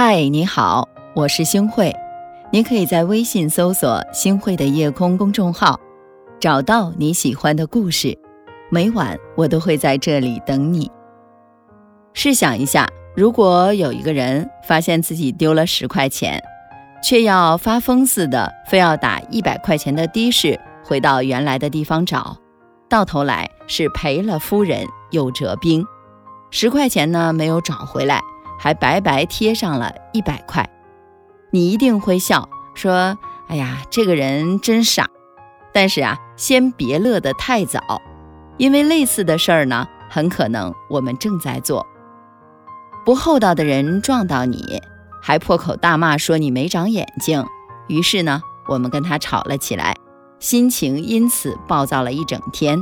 嗨，你好，我是星慧。你可以在微信搜索“星慧的夜空”公众号，找到你喜欢的故事。每晚我都会在这里等你。试想一下，如果有一个人发现自己丢了十块钱，却要发疯似的非要打一百块钱的的士回到原来的地方找，到头来是赔了夫人又折兵，十块钱呢没有找回来。还白白贴上了一百块，你一定会笑说：“哎呀，这个人真傻。”但是啊，先别乐得太早，因为类似的事儿呢，很可能我们正在做。不厚道的人撞到你，还破口大骂说你没长眼睛，于是呢，我们跟他吵了起来，心情因此暴躁了一整天。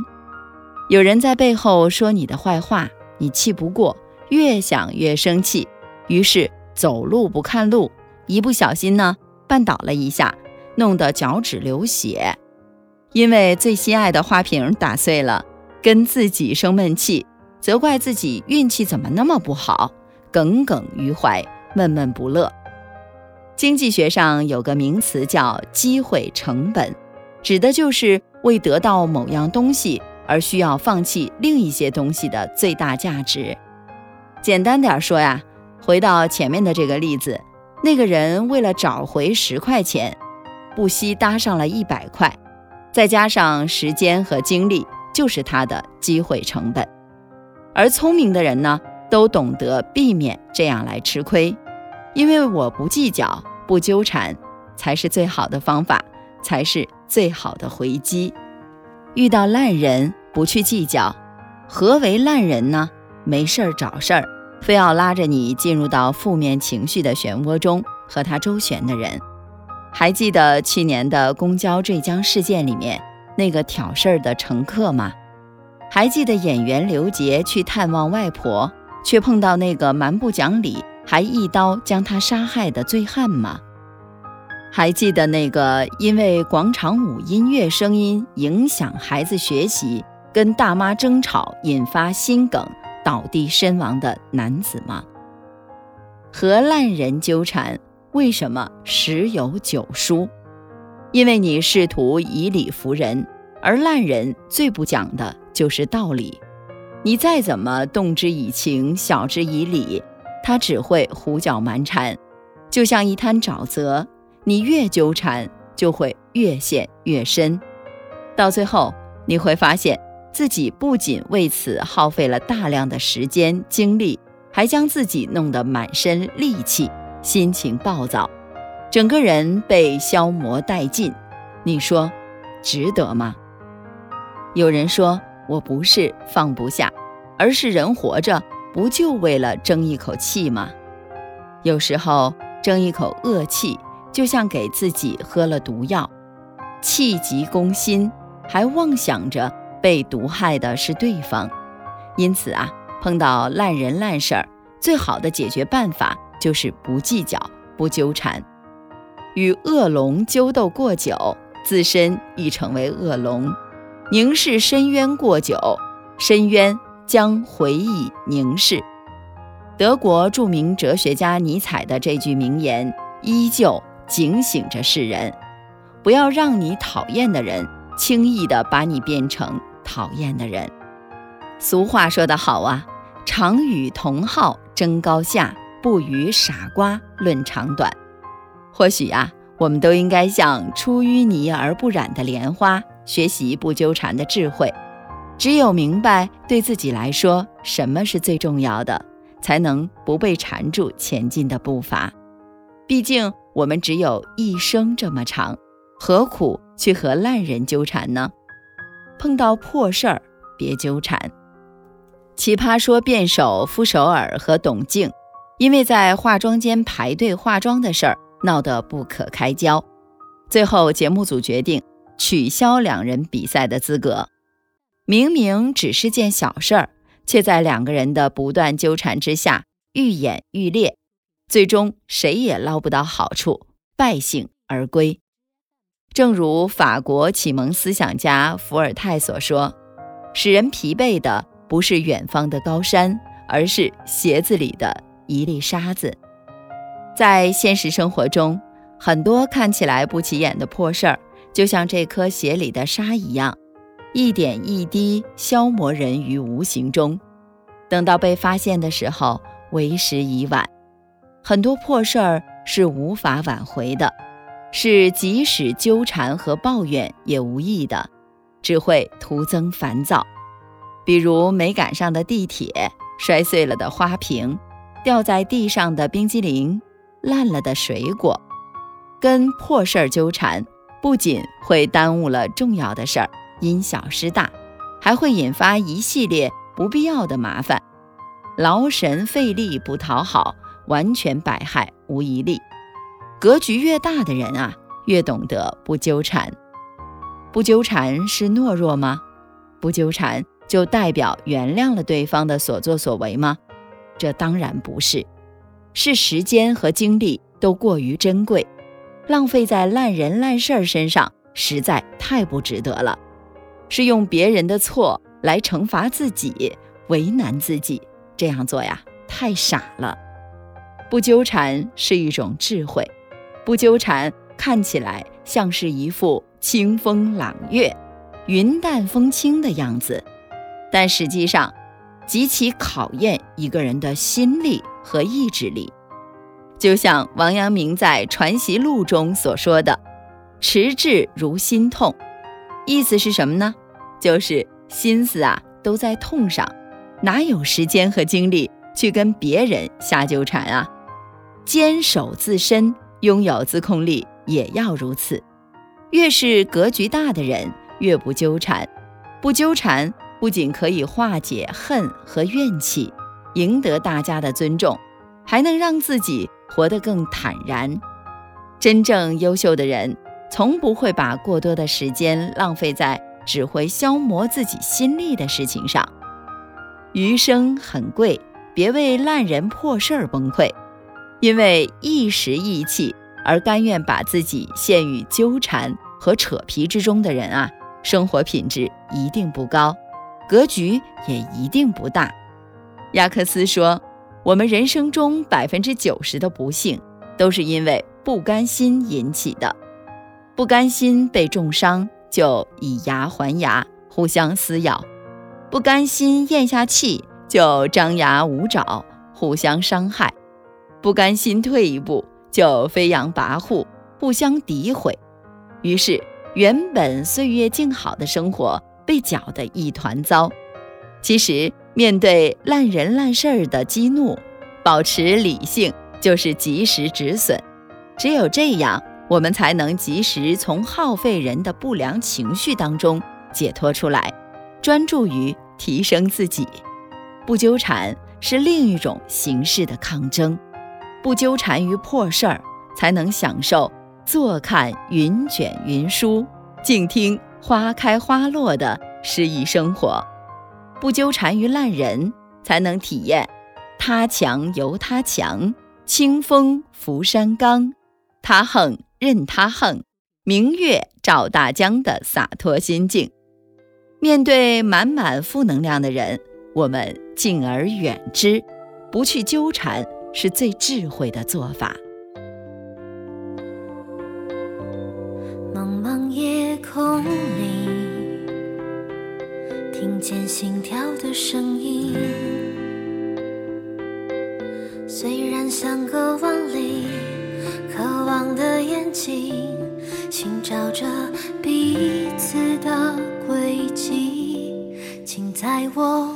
有人在背后说你的坏话，你气不过。越想越生气，于是走路不看路，一不小心呢绊倒了一下，弄得脚趾流血。因为最心爱的花瓶打碎了，跟自己生闷气，责怪自己运气怎么那么不好，耿耿于怀，闷闷不乐。经济学上有个名词叫机会成本，指的就是为得到某样东西而需要放弃另一些东西的最大价值。简单点说呀，回到前面的这个例子，那个人为了找回十块钱，不惜搭上了一百块，再加上时间和精力，就是他的机会成本。而聪明的人呢，都懂得避免这样来吃亏，因为我不计较、不纠缠，才是最好的方法，才是最好的回击。遇到烂人不去计较，何为烂人呢？没事儿找事儿。非要拉着你进入到负面情绪的漩涡中和他周旋的人，还记得去年的公交坠江事件里面那个挑事儿的乘客吗？还记得演员刘杰去探望外婆，却碰到那个蛮不讲理还一刀将他杀害的醉汉吗？还记得那个因为广场舞音乐声音影响孩子学习，跟大妈争吵引发心梗？倒地身亡的男子吗？和烂人纠缠，为什么十有九输？因为你试图以理服人，而烂人最不讲的就是道理。你再怎么动之以情，晓之以理，他只会胡搅蛮缠，就像一滩沼泽。你越纠缠，就会越陷越深，到最后你会发现。自己不仅为此耗费了大量的时间精力，还将自己弄得满身戾气，心情暴躁，整个人被消磨殆尽。你说，值得吗？有人说，我不是放不下，而是人活着不就为了争一口气吗？有时候争一口恶气，就像给自己喝了毒药，气急攻心，还妄想着。被毒害的是对方，因此啊，碰到烂人烂事儿，最好的解决办法就是不计较、不纠缠。与恶龙纠斗过久，自身亦成为恶龙；凝视深渊过久，深渊将回以凝视。德国著名哲学家尼采的这句名言，依旧警醒着世人：不要让你讨厌的人轻易地把你变成。讨厌的人，俗话说得好啊，常与同好争高下，不与傻瓜论长短。或许啊，我们都应该像出淤泥而不染的莲花，学习不纠缠的智慧。只有明白对自己来说什么是最重要的，才能不被缠住前进的步伐。毕竟我们只有一生这么长，何苦去和烂人纠缠呢？碰到破事儿，别纠缠。奇葩说辩手傅首尔和董静，因为在化妆间排队化妆的事儿闹得不可开交，最后节目组决定取消两人比赛的资格。明明只是件小事儿，却在两个人的不断纠缠之下愈演愈烈，最终谁也捞不到好处，败兴而归。正如法国启蒙思想家伏尔泰所说：“使人疲惫的不是远方的高山，而是鞋子里的一粒沙子。”在现实生活中，很多看起来不起眼的破事儿，就像这颗鞋里的沙一样，一点一滴消磨人于无形中。等到被发现的时候，为时已晚。很多破事儿是无法挽回的，是即使纠缠和抱怨也无益的，只会徒增烦躁。比如没赶上的地铁、摔碎了的花瓶、掉在地上的冰激凌。烂了的水果，跟破事儿纠缠，不仅会耽误了重要的事儿，因小失大，还会引发一系列不必要的麻烦，劳神费力不讨好，完全百害无一利。格局越大的人啊，越懂得不纠缠。不纠缠是懦弱吗？不纠缠就代表原谅了对方的所作所为吗？这当然不是。是时间和精力都过于珍贵，浪费在烂人烂事儿身上实在太不值得了。是用别人的错来惩罚自己，为难自己，这样做呀，太傻了。不纠缠是一种智慧，不纠缠看起来像是一副清风朗月、云淡风轻的样子，但实际上。极其考验一个人的心力和意志力，就像王阳明在《传习录》中所说的：“持志如心痛。”意思是什么呢？就是心思啊都在痛上，哪有时间和精力去跟别人瞎纠缠啊？坚守自身，拥有自控力也要如此。越是格局大的人，越不纠缠，不纠缠。不仅可以化解恨和怨气，赢得大家的尊重，还能让自己活得更坦然。真正优秀的人，从不会把过多的时间浪费在只会消磨自己心力的事情上。余生很贵，别为烂人破事儿崩溃。因为一时意气而甘愿把自己陷于纠缠和扯皮之中的人啊，生活品质一定不高。格局也一定不大。亚克斯说：“我们人生中百分之九十的不幸，都是因为不甘心引起的。不甘心被重伤，就以牙还牙，互相撕咬；不甘心咽下气，就张牙舞爪，互相伤害；不甘心退一步，就飞扬跋扈，互相诋毁。于是，原本岁月静好的生活。”被搅得一团糟。其实，面对烂人烂事儿的激怒，保持理性就是及时止损。只有这样，我们才能及时从耗费人的不良情绪当中解脱出来，专注于提升自己。不纠缠是另一种形式的抗争。不纠缠于破事儿，才能享受坐看云卷云舒，静听。花开花落的诗意生活，不纠缠于烂人，才能体验他强由他强，清风拂山岗，他横任他横，明月照大江的洒脱心境。面对满满负能量的人，我们敬而远之，不去纠缠，是最智慧的做法。茫茫夜空里，听见心跳的声音。虽然相隔万里，渴望的眼睛寻找着彼此的轨迹，请在我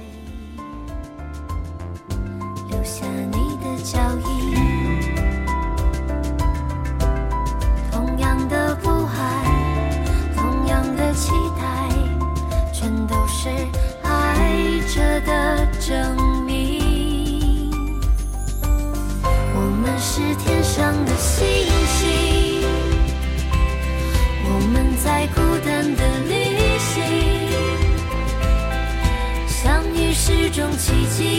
奇迹。